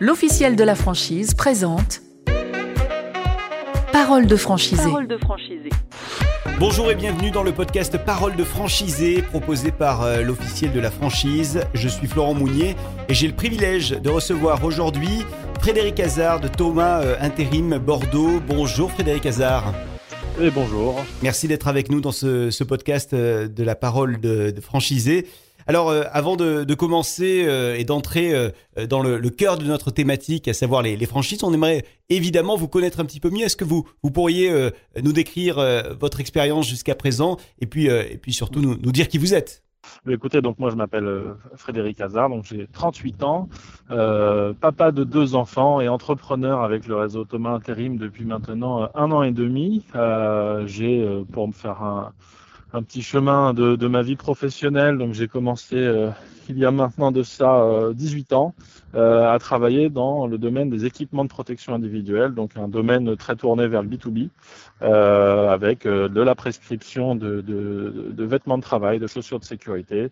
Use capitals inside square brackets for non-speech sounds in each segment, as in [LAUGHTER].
l'officiel de la franchise présente Parole de franchisé. Parole de franchisé. Bonjour et bienvenue dans le podcast Parole de franchisé proposé par euh, l'officiel de la franchise. Je suis Florent Mounier et j'ai le privilège de recevoir aujourd'hui Frédéric Hazard de Thomas euh, Intérim Bordeaux. Bonjour Frédéric Hazard. Et bonjour. Merci d'être avec nous dans ce, ce podcast euh, de la parole de, de franchisé. Alors, euh, avant de, commencer euh, et d'entrer euh, dans le, cœur de notre thématique, à savoir les, franchises, on aimerait évidemment vous connaître un petit peu mieux. Est-ce que vous, vous pourriez nous décrire votre expérience jusqu'à présent et puis, et puis surtout nous, dire qui vous êtes? Écoutez, donc moi je m'appelle Frédéric Hazard, donc j'ai 38 ans, papa de deux enfants et entrepreneur avec le réseau Thomas Intérim depuis maintenant un an et demi. J'ai, pour me faire un, un petit chemin de, ma vie professionnelle. Donc j'ai commencé euh, il y a maintenant de ça euh, 18 ans euh, à travailler dans le domaine des équipements de protection individuelle, donc un domaine très tourné vers le B2B, euh, avec euh, de la prescription de, vêtements de travail, de chaussures de sécurité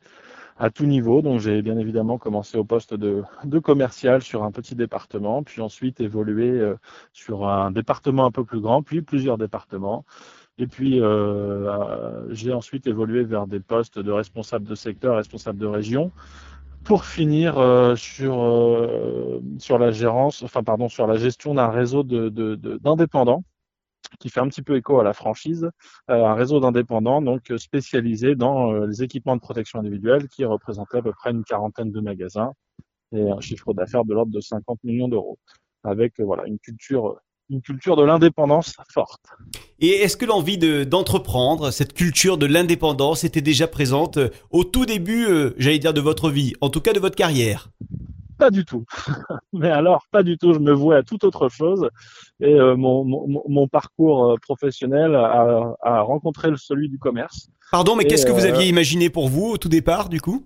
à tout niveau. Donc j'ai bien évidemment commencé au poste de, commercial sur un petit département, puis ensuite évolué euh, sur un département un peu plus grand, puis plusieurs départements. Et puis, euh, j'ai ensuite évolué vers des postes de responsable de secteur, responsable de région, pour finir euh, sur euh, sur la gérance, enfin pardon, sur la gestion d'un réseau de d'indépendants de, qui fait un petit peu écho à la franchise, euh, un réseau d'indépendants donc spécialisé dans euh, les équipements de protection individuelle, qui représentait à peu près une quarantaine de magasins et un chiffre d'affaires de l'ordre de 50 millions d'euros, avec voilà une culture une culture de l'indépendance forte. Et est-ce que l'envie d'entreprendre, cette culture de l'indépendance était déjà présente euh, au tout début, euh, j'allais dire, de votre vie, en tout cas de votre carrière? Pas du tout. [LAUGHS] Mais alors, pas du tout. Je me vouais à toute autre chose. Et euh, mon, mon, mon, parcours professionnel a, a, rencontré celui du commerce. Pardon, mais qu'est-ce que vous aviez imaginé pour vous au tout départ, du coup?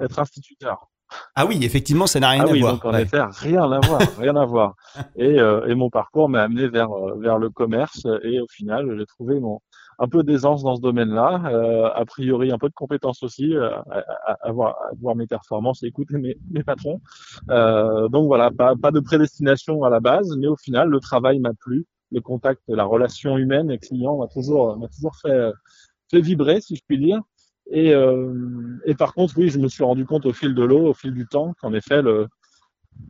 Être instituteur. Ah oui, effectivement, ça n'a rien ah à oui, voir. Donc en ouais. effet, rien à voir, rien à voir. [LAUGHS] Et, euh, et mon parcours m'a amené vers vers le commerce et au final, j'ai trouvé mon un peu d'aisance dans ce domaine-là, euh, a priori un peu de compétences aussi, euh, à, à, à, voir, à, voir, mes performances et écouter mes, mes patrons. Euh, donc voilà, pas, pas de prédestination à la base, mais au final, le travail m'a plu, le contact, la relation humaine et client m'a toujours m'a toujours fait fait vibrer, si je puis dire. Et, euh, et, par contre, oui, je me suis rendu compte au fil de l'eau, au fil du temps, qu'en effet,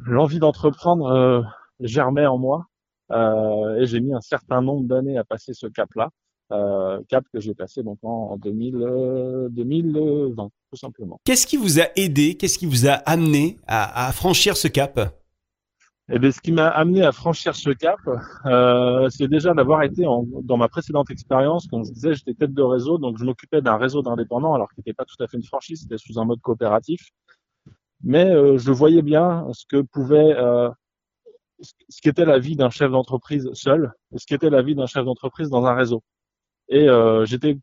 l'envie d'entreprendre euh, germait en moi. Euh, et j'ai mis un certain nombre d'années à passer ce cap-là, euh, cap que j'ai passé donc en, en 2000, 2020, tout simplement. Qu'est-ce qui vous a aidé, qu'est-ce qui vous a amené à, à franchir ce cap? Eh bien, ce qui m'a amené à franchir ce cap, euh, c'est déjà d'avoir été en, dans ma précédente expérience, comme je disais, j'étais tête de réseau, donc je m'occupais d'un réseau d'indépendants, alors qu'il n'était pas tout à fait une franchise, c'était sous un mode coopératif. Mais euh, je voyais bien ce que pouvait, euh, ce qu'était la vie d'un chef d'entreprise seul, et ce qu'était la vie d'un chef d'entreprise dans un réseau. Et euh, j'étais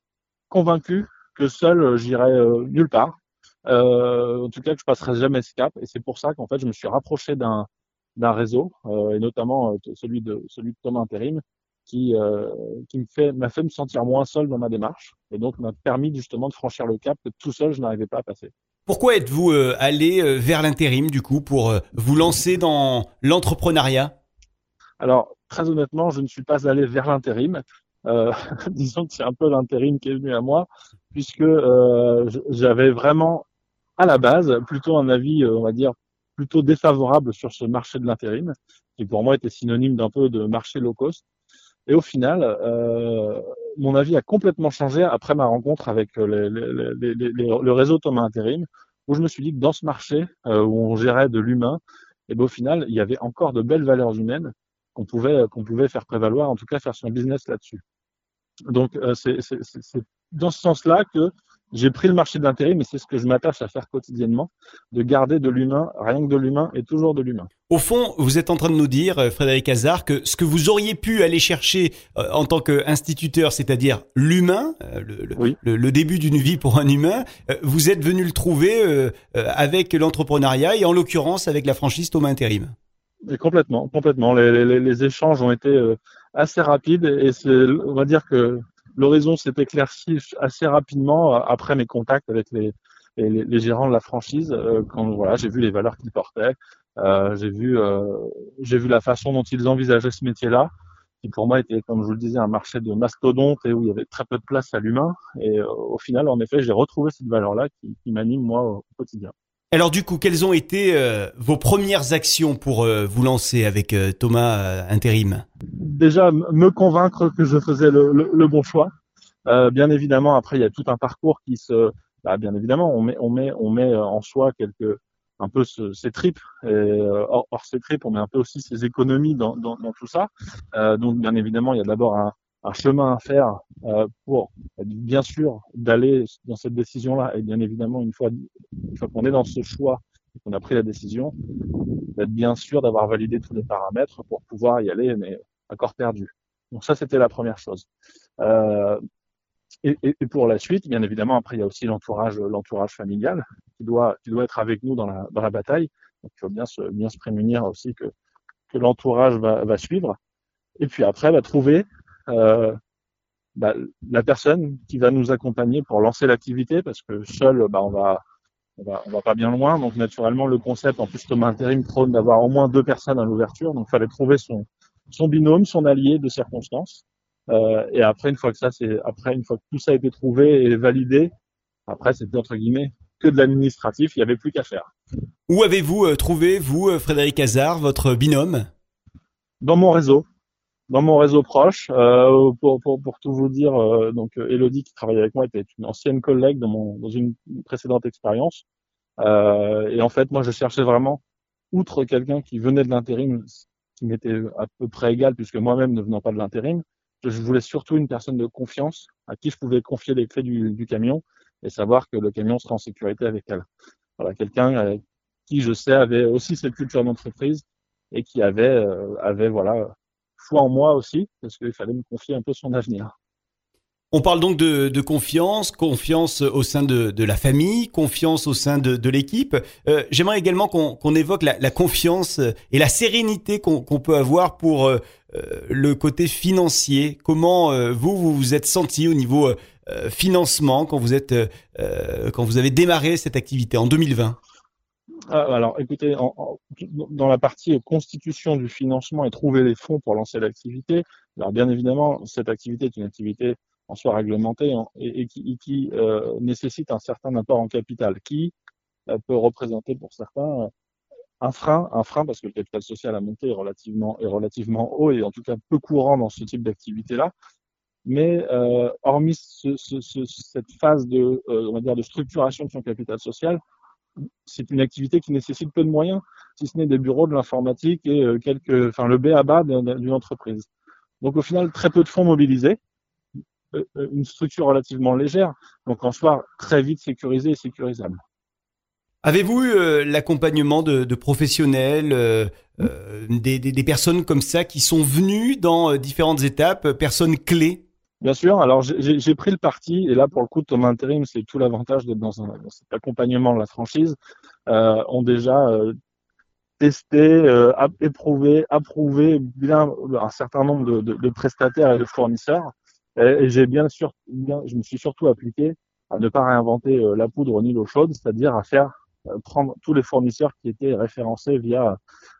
convaincu que seul, j'irais nulle part. en tout cas, que je passerais jamais ce cap. Et c'est pour ça qu'en fait, je me suis rapproché d'un d'un réseau euh, et notamment euh, celui de celui de Thomas Intérim qui euh, qui me fait m'a fait me sentir moins seul dans ma démarche et donc m'a permis justement de franchir le cap que tout seul je n'arrivais pas à passer. Pourquoi êtes-vous euh, allé euh, vers l'intérim du coup pour euh, vous lancer dans l'entrepreneuriat? Alors très honnêtement, je ne suis pas allé vers l'intérim. [LAUGHS] disons que c'est un peu l'intérim qui est venu à moi puisque j'avais vraiment à la base plutôt un avis on va dire plutôt défavorable sur ce marché de l'intérim, qui pour moi était synonyme d'un peu de marché low cost. Et au final, euh, mon avis a complètement changé après ma rencontre avec les, le réseau Thomas Intérim, où je me suis dit que dans ce marché euh, où on gérait de l'humain, et ben au final, il y avait encore de belles valeurs humaines qu'on pouvait qu'on pouvait faire prévaloir, en tout cas faire son business là-dessus. Donc euh, c'est dans ce sens-là que j'ai pris le marché de l'intérim, mais c'est ce que je m'attache à faire quotidiennement, de garder de l'humain, rien que de l'humain et toujours de l'humain. Au fond, vous êtes en train de nous dire, Frédéric Hazard, que ce que vous auriez pu aller chercher euh, en tant qu'instituteur, c'est-à-dire l'humain, euh, le, oui. le, le, début d'une vie pour un humain, euh, vous êtes venu le trouver euh, avec l'entrepreneuriat et en l'occurrence avec la franchise Thomas Intérim. Et complètement, complètement. Les, les, les, échanges ont été assez rapides et on va dire que l'horizon s'est éclairci assez rapidement après mes contacts avec les, et les, gérants de la franchise quand voilà, j'ai vu les valeurs qu'ils portaient, j'ai vu j'ai vu la façon dont ils envisageaient ce métier-là qui pour moi était, comme je vous le disais, un marché de mastodonte et où il y avait très peu de place à l'humain. Et au final, en effet, j'ai retrouvé cette valeur-là qui, qui m'anime moi au quotidien. Alors du coup, quelles ont été euh, vos premières actions pour euh, vous lancer avec euh, Thomas Intérim? Déjà, me convaincre que je faisais le, bon choix. bien évidemment, après, il y a tout un parcours qui se... Bah, bien évidemment, on met, on met, on met en soi quelques un peu ses tripes. Et, hors, ses tripes, on met un peu aussi ses économies dans, dans tout ça. donc, bien évidemment, il y a d'abord un, un chemin à faire euh, pour bien sûr d'aller dans cette décision-là et bien évidemment une fois, une fois qu'on est dans ce choix qu'on a pris la décision, d'être bien sûr d'avoir validé tous les paramètres pour pouvoir y aller, mais à corps perdu. Donc ça, c'était la première chose. Euh, et, et, pour la suite, bien évidemment, après il y a aussi l'entourage, l'entourage familial qui doit, qui doit être avec nous dans la, dans la bataille. Donc il faut bien se, bien se prémunir aussi que, que l'entourage va, va suivre. Et puis après, va trouver euh, bah, la personne qui va nous accompagner pour lancer l'activité, parce que seul, bah, on va, on va, on va pas bien loin. Donc naturellement, le concept, en plus Thomas Intérim prône d'avoir au moins deux personnes à l'ouverture. Donc il fallait trouver son, son binôme, son allié de circonstance. Euh, et après, une fois que ça, c'est après une fois que tout ça a été trouvé et validé, après c'était entre guillemets que de l'administratif. Il y avait plus qu'à faire. Où avez-vous euh, trouvé vous, euh, Frédéric Hazard, votre binôme? Dans mon réseau dans mon réseau proche. Euh, pour, pour, pour, tout vous dire, euh, donc euh, Elodie qui travaille avec moi était une ancienne collègue dans, mon, dans une précédente expérience. Euh, et en fait, moi, je cherchais vraiment, outre quelqu'un qui venait de l'intérim, qui m'était à peu près égal, puisque moi-même ne venant pas de l'intérim, je voulais surtout une personne de confiance à qui je pouvais confier les clés du, du camion et savoir que le camion serait en sécurité avec elle. Voilà, quelqu'un qui, je sais, avait aussi cette culture d'entreprise et qui avait, avait voilà, foi en moi aussi, parce qu'il fallait me confier un peu son avenir. On parle donc de, confiance, confiance au sein de, la famille, confiance au sein de, l'équipe. Euh, j'aimerais également qu'on évoque la, confiance et la sérénité qu'on peut avoir pour euh, le côté financier. Comment euh, vous, vous vous êtes senti au niveau financement quand vous, avez démarré cette activité en 2020 ah, alors, écoutez, dans la partie constitution du financement et trouver les fonds pour lancer l'activité, alors bien évidemment, cette activité est une activité en soi réglementée et, qui, euh, nécessite un certain apport en capital, qui euh, peut représenter pour certains euh, un frein, un frein parce que le capital social à monter est relativement, est relativement haut et en tout cas peu courant dans ce type d'activité-là. Mais hormis cette phase de, on va dire, de structuration de son capital social, c'est une activité qui nécessite peu de moyens, si ce n'est des bureaux, de l'informatique et euh, quelques, enfin le B à bas d'une entreprise. Donc au final, très peu de fonds mobilisés, euh, euh, une structure relativement légère, donc en soi très vite sécurisée et sécurisable. Avez-vous eu l'accompagnement de, professionnels, des, des, personnes comme ça qui sont venues dans différentes étapes, personnes clés? Bien sûr. Alors, j'ai pris le parti, et là, pour le coup, Thomas Intérim, c'est tout l'avantage d'être dans, un, cet accompagnement de la franchise, euh, ont déjà euh, testé, euh, éprouvé, approuvé bien un certain nombre de, de, de prestataires et de fournisseurs. Et, j'ai bien sûr, bien, je me suis surtout appliqué à ne pas réinventer euh, la poudre ni l'eau chaude, c'est-à-dire à faire prendre tous les fournisseurs qui étaient référencés via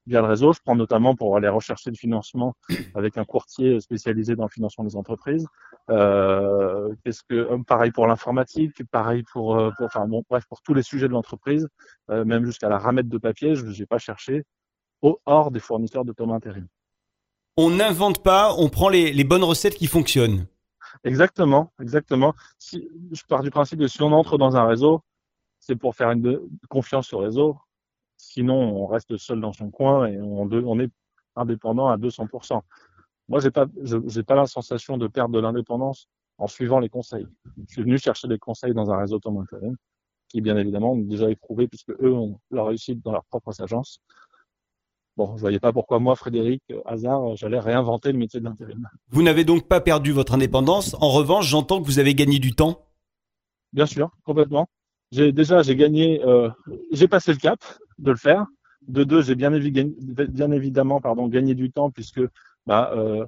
via le réseau. Je prends notamment pour aller rechercher le financement avec un courtier spécialisé dans le financement des entreprises. Euh, qu'est-ce que euh, pareil pour l'informatique, pareil pour, pour, enfin bon bref pour tous les sujets de l'entreprise, même jusqu'à la ramette de papier, je n'ai pas cherché au hors des fournisseurs de Thomas Intérim. On n'invente pas, on prend les, les bonnes recettes qui fonctionnent. Exactement, exactement. Si, je pars du principe que si on entre dans un réseau, c'est pour faire une confiance au réseau. Sinon, on reste seul dans son coin et on, on est indépendant à 200%. Moi, j'ai pas, j'ai pas la sensation de perdre de l'indépendance en suivant les conseils. Je suis venu chercher des conseils dans un réseau Tom qui bien évidemment ont déjà éprouvé puisque eux ont leur réussite dans leurs propres agences. Bon, je voyais pas pourquoi moi, Frédéric, hasard, j'allais réinventer le métier de l'intérim. Vous n'avez donc pas perdu votre indépendance. En revanche, j'entends que vous avez gagné du temps. Bien sûr, complètement j'ai déjà j'ai gagné, euh, j'ai passé le cap de le faire. De deux, j'ai bien, évidemment pardon gagné du temps puisque bah, euh,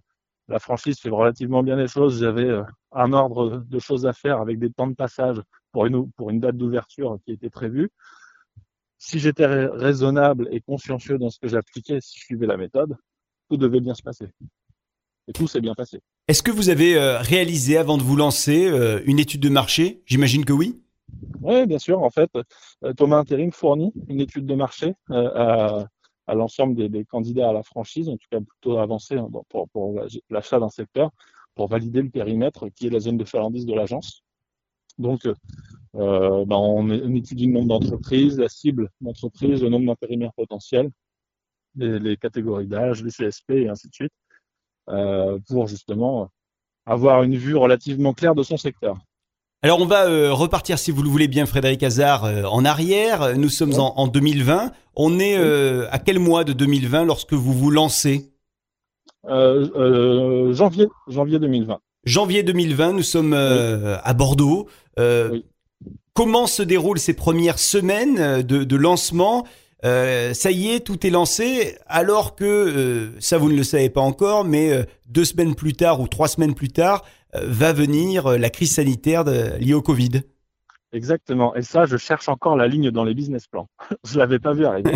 la franchise fait relativement bien les choses. J'avais un ordre de choses à faire avec des temps de passage pour une, pour une date d'ouverture qui était prévue. Si j'étais raisonnable et consciencieux dans ce que j'appliquais, si je suivais la méthode, tout devait bien se passer. Et tout s'est bien passé. Est-ce que vous avez réalisé avant de vous lancer une étude de marché? J'imagine que oui. Oui, bien sûr. En fait, Thomas Intérim fournit une étude de marché à, à l'ensemble des, candidats à la franchise, en tout cas plutôt avancé hein, pour, l'achat d'un secteur, pour valider le périmètre qui est la zone de falandise de l'agence. Donc, euh, ben on, étudie le nombre d'entreprises, la cible d'entreprise, le nombre d'intérimaires potentiels, les, catégories d'âge, les CSP et ainsi de suite, euh, pour justement avoir une vue relativement claire de son secteur. Alors on va euh, repartir, si vous le voulez bien, Frédéric Hazard, euh, en arrière. Nous sommes en, 2020. On est euh, à quel mois de 2020 lorsque vous vous lancez? Janvier, janvier 2020. Janvier 2020, nous sommes à Bordeaux. Comment se déroulent ces premières semaines de, de lancement? Ça y est, tout est lancé, alors que, ça vous ne le savez pas encore, mais deux semaines plus tard ou trois semaines plus tard, va venir euh, la crise sanitaire liée au Covid. Exactement. Et ça, je cherche encore la ligne dans les business plans. [LAUGHS] je l'avais pas vu arriver.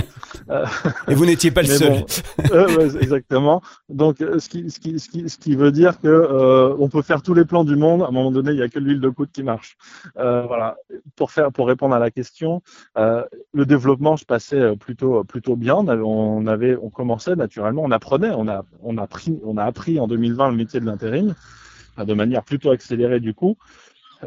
[LAUGHS] Et vous n'étiez pas le [LAUGHS] seul. euh, exactement. Donc, ce qui, ce, qui, ce, qui, ce qui veut dire que euh, on peut faire tous les plans du monde. À un moment donné, il n'y a que l'huile de coude qui marche. Euh, voilà. Pour faire, pour répondre à la question, euh, le développement se passait plutôt, plutôt bien. On avait, on avait, on commençait naturellement. On apprenait. On a, on a pris, on a appris en 2020 le métier de l'intérim de manière plutôt accélérée du coup.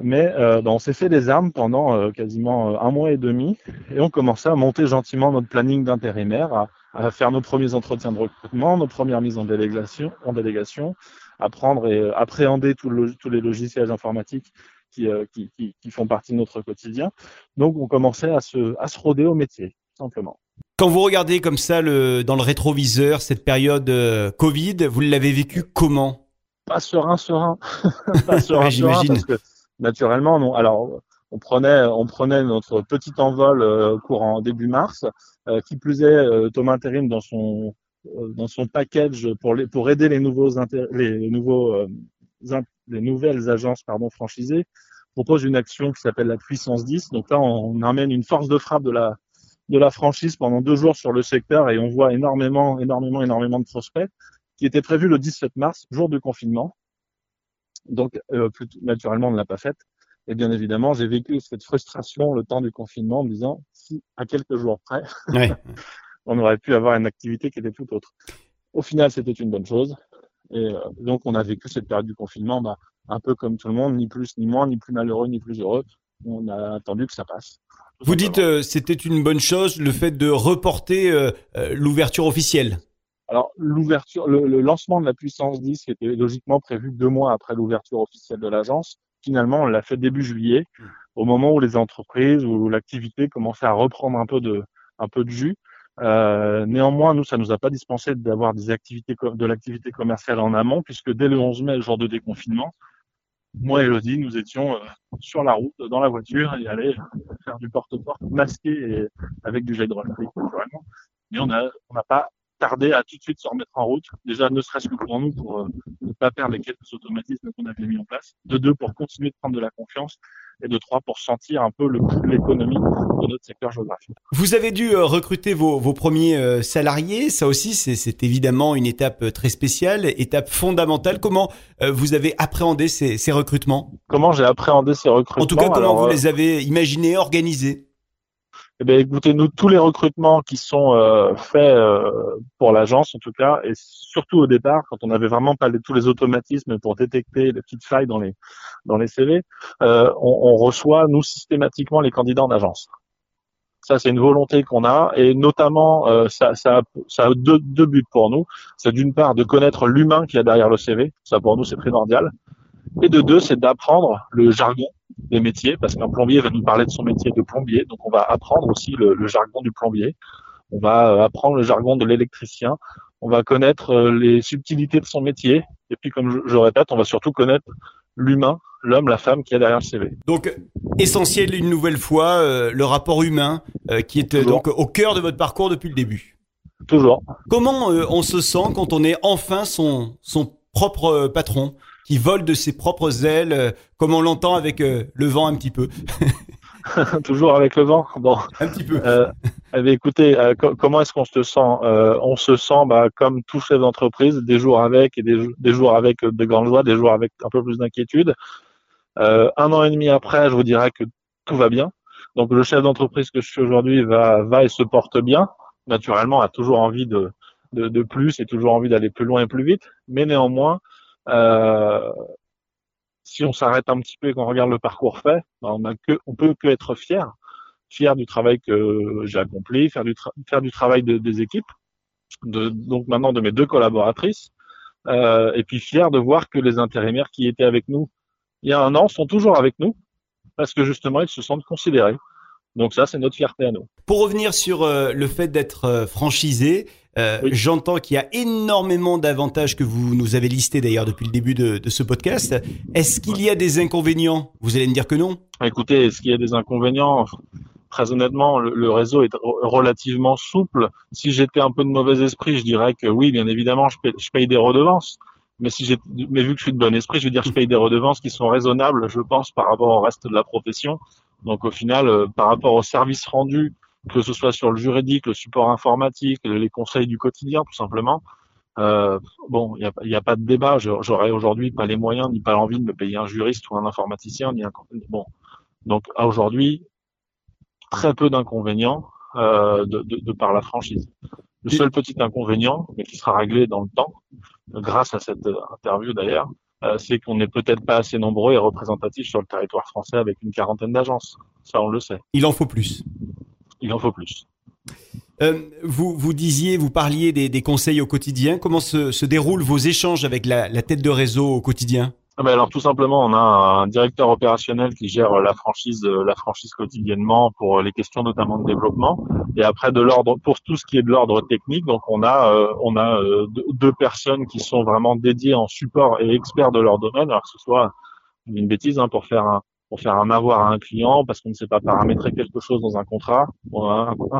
Mais euh, on s'est fait des armes pendant euh, quasiment euh, un mois et demi et on commençait à monter gentiment notre planning d'intérimaire, à, faire nos premiers entretiens de recrutement, nos premières mises en délégation, en délégation, apprendre et appréhender tous les logiciels informatiques qui, qui, font partie de notre quotidien. Donc on commençait à se, à se roder au métier, simplement. Quand vous regardez comme ça le, dans le rétroviseur cette période Covid, vous l'avez vécu comment? Pas serein, serein. [LAUGHS] pas serein, serein parce que naturellement, non. Alors, on prenait, on prenait notre petit envol euh, courant début mars. Euh, qui plus est, euh, Thomas Intérim dans son euh, dans son package pour les, pour aider les nouveaux les nouveaux euh, les nouvelles agences pardon franchisées propose une action qui s'appelle la puissance 10. Donc là, on, on amène une force de frappe de la de la franchise pendant deux jours sur le secteur et on voit énormément, énormément, énormément de prospects qui était prévu le 17 mars, jour du confinement. Donc, euh, naturellement, on ne l'a pas faite. Et bien évidemment, j'ai vécu cette frustration le temps du confinement en me disant, si à quelques jours près, [LAUGHS] on aurait pu avoir une activité qui était tout autre. Au final, c'était une bonne chose. Et euh, donc, on a vécu cette période du confinement bah, un peu comme tout le monde, ni plus ni moins, ni plus malheureux, ni plus heureux. On a attendu que ça passe. Vous dites euh, c'était une bonne chose le fait de reporter euh l'ouverture officielle. Alors l'ouverture, le, lancement de la puissance 10 était logiquement prévu deux mois après l'ouverture officielle de l'agence. Finalement, on l'a fait début juillet, hmm. au moment où les entreprises ou l'activité commençait à reprendre un peu de, un peu de jus. Euh, néanmoins, nous, ça nous a pas dispensé d'avoir des activités de l'activité commerciale en amont, puisque dès le 11 mai, le jour de déconfinement, moi et Elodie, nous étions euh, sur la route, dans la voiture, et allaient faire du porte-porte masqué et avec du gel hydroalcoolique, naturellement. Mais on n'a on n'a pas tarder à tout de suite se remettre en route. Déjà, ne serait-ce que pour nous, pour euh, ne pas perdre les quelques automatismes qu'on avait mis en place. De deux, pour continuer de prendre de la confiance. Et de trois, pour sentir un peu le coût de l'économie de notre secteur géographique. Vous avez dû euh, recruter vos, vos premiers euh, salariés. Ça aussi, c'est évidemment une étape très spéciale, étape fondamentale. Comment vous avez appréhendé ces, ces recrutements? Comment j'ai appréhendé ces recrutements En tout cas, comment vous les avez imaginés, organisés? Eh bien, écoutez, nous, tous les recrutements qui sont euh, faits euh, pour l'agence, en tout cas, et surtout au départ, quand on n'avait vraiment pas les, tous les automatismes pour détecter les petites failles dans les dans les CV, euh, on, reçoit nous systématiquement les candidats en agence. Ça, c'est une volonté qu'on a, et notamment, ça, ça, ça, a deux, deux buts pour nous. C'est d'une part de connaître l'humain qui y a derrière le CV. Ça, pour nous, c'est primordial. Et de deux, c'est d'apprendre le jargon des métiers, parce qu'un plombier va nous parler de son métier de plombier, donc on va apprendre aussi le, le jargon du plombier, on va euh, apprendre le jargon de l'électricien, on va connaître euh, les subtilités de son métier, et puis comme je, je répète, on va surtout connaître l'humain, l'homme, la femme qui est derrière le CV. Donc essentiel une nouvelle fois euh, le rapport humain euh, qui est Toujours. donc au cœur de votre parcours depuis le début. Toujours. Comment euh, on se sent quand on est enfin son son propre patron, qui vole de ses propres ailes, comme on l'entend avec le vent un petit peu. [LAUGHS] Toujours avec le vent Bon. Un petit peu. Euh, eh écoutez, euh, comment est-ce qu'on se sent euh, On se sent bah, comme tout chef d'entreprise, des jours avec et des, des, jours avec de grande joie, des jours avec un peu plus d'inquiétude. Euh, un an et demi après, je vous dirais que tout va bien. Donc le chef d'entreprise que je suis aujourd'hui va, va et se porte bien. Naturellement, a toujours envie de, de, de plus et toujours envie d'aller plus loin et plus vite. Mais néanmoins, euh, si on s'arrête un petit peu et qu'on regarde le parcours fait, ben, on on peut que être fier, fier du travail que j'ai accompli, faire du, travail de, des équipes, de, donc maintenant de mes deux collaboratrices, euh, et puis fier de voir que les intérimaires qui étaient avec nous il y a un an sont toujours avec nous, parce que justement ils se sentent considérés. Donc ça, c'est notre fierté à nous. Pour revenir sur euh, le fait d'être euh, franchisé, euh, j'entends qu'il y a énormément d'avantages que vous nous avez listés d'ailleurs depuis le début de, de ce podcast. Est-ce qu'il y a des inconvénients? Vous allez me dire que non Écoutez, est-ce qu'il y a des inconvénients? Très honnêtement, le, le, réseau est relativement souple. Si j'étais un peu de mauvais esprit, je dirais que oui, bien évidemment, je paye, je paye des redevances. Mais si j'ai, mais vu que je suis de bon esprit, je veux dire, je paye des redevances qui sont raisonnables, je pense, par rapport au reste de la profession. Donc au final, euh, par rapport aux services rendus, que ce soit sur le juridique, le support informatique, les conseils du quotidien, tout simplement, euh, bon, il n'y a, pas de débat. J'aurais aujourd'hui pas les moyens ni pas l'envie de me payer un juriste ou un informaticien ni un bon. Donc aujourd'hui, très peu d'inconvénients euh, de, de, de, par la franchise. Le seul petit inconvénient, mais qui sera réglé dans le temps, grâce à cette interview d'ailleurs, euh, c'est qu'on n'est peut-être pas assez nombreux et représentatifs sur le territoire français avec une quarantaine d'agences. Ça, on le sait. Il en faut plus. Il en faut plus. Euh, vous, vous disiez, vous parliez des, des conseils au quotidien. Comment se, se, déroulent vos échanges avec la, la tête de réseau au quotidien? Ah ben alors tout simplement, on a un directeur opérationnel qui gère la franchise, la franchise quotidiennement pour les questions notamment de développement. Et après de l'ordre pour tout ce qui est de l'ordre technique, donc on a euh, on a euh, deux personnes qui sont vraiment dédiées en support et experts de leur domaine, alors que ce soit une bêtise hein, pour faire un pour faire un avoir à un client parce qu'on ne sait pas paramétrer quelque chose dans un contrat.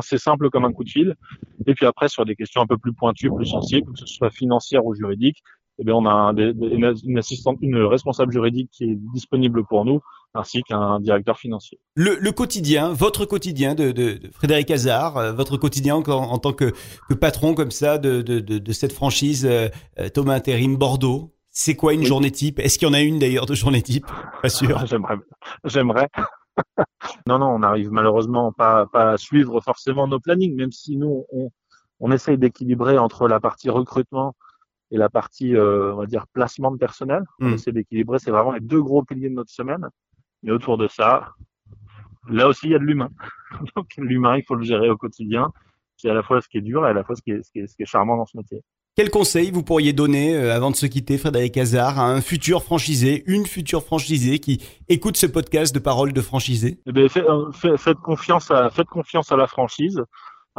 C'est simple comme un coup de fil. Et puis après, sur des questions un peu plus pointues, plus sensibles, que ce soit financière ou juridique, eh bien, on a un, une assistante, une responsable juridique qui est disponible pour nous, ainsi qu'un directeur financier. Le, quotidien, votre quotidien de, Frédéric Hazard, euh, votre quotidien en, tant que, patron comme ça de, cette franchise euh, Thomas Intérim Bordeaux, c'est quoi une oui. journée type? Est-ce qu'il y en a une d'ailleurs de journée type? Pas sûr. [LAUGHS] J'aimerais. J'aimerais. [LAUGHS] non, non, on n'arrive malheureusement pas, pas à suivre forcément nos plannings, même si nous, on, on essaye d'équilibrer entre la partie recrutement et la partie, euh, on va dire, placement de personnel. On essaie d'équilibrer. C'est vraiment les deux gros piliers de notre semaine. Et autour de ça, là aussi, il y a de l'humain. [LAUGHS] Donc, l'humain, il faut le gérer au quotidien. C'est à la fois ce qui est dur et à la fois ce qui est, ce qui est, ce qui est charmant dans ce métier. Quel conseil vous pourriez donner euh, avant de se quitter, Frédéric Hazard, à un futur franchisé, une future franchisée qui écoute ce podcast de paroles de franchisé? Eh fait, fait, faites, confiance à, confiance à la franchise,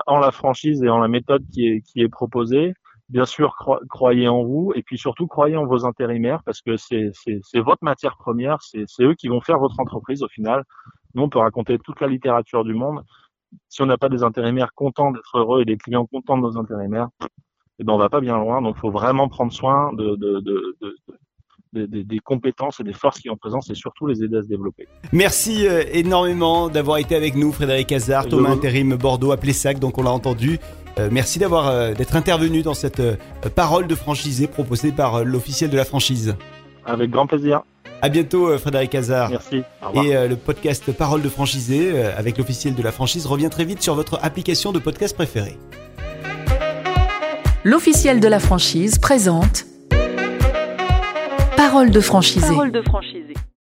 en la franchise et en la méthode qui est, qui est proposée bien sûr, cro croyez en vous et puis surtout croyez en vos intérimaires parce que c'est votre matière première, c'est eux qui vont faire votre entreprise au final. Nous, on peut raconter toute la littérature du monde. Si on n'a pas des intérimaires contents d'être heureux et des clients contents de nos intérimaires, eh ben on va pas bien loin. Donc, il faut vraiment prendre soin de, de, de, de des, des, compétences et des forces qui ont présence et surtout les aider à se développer. Merci euh, énormément d'avoir été avec nous, Frédéric Hazard, Thomas Intérim Bordeaux à Plessac, donc on l'a entendu. Euh, merci d'avoir euh, d'être intervenu dans cette euh, parole de franchisé proposée par l'officiel de la franchise. Avec grand plaisir. À bientôt, Frédéric Hazard. Merci. Et le podcast Parole de franchisé avec l'officiel de la franchise revient très vite sur votre application de podcast préférée. L'officiel de la franchise présente Parole de franchisé. Parole de.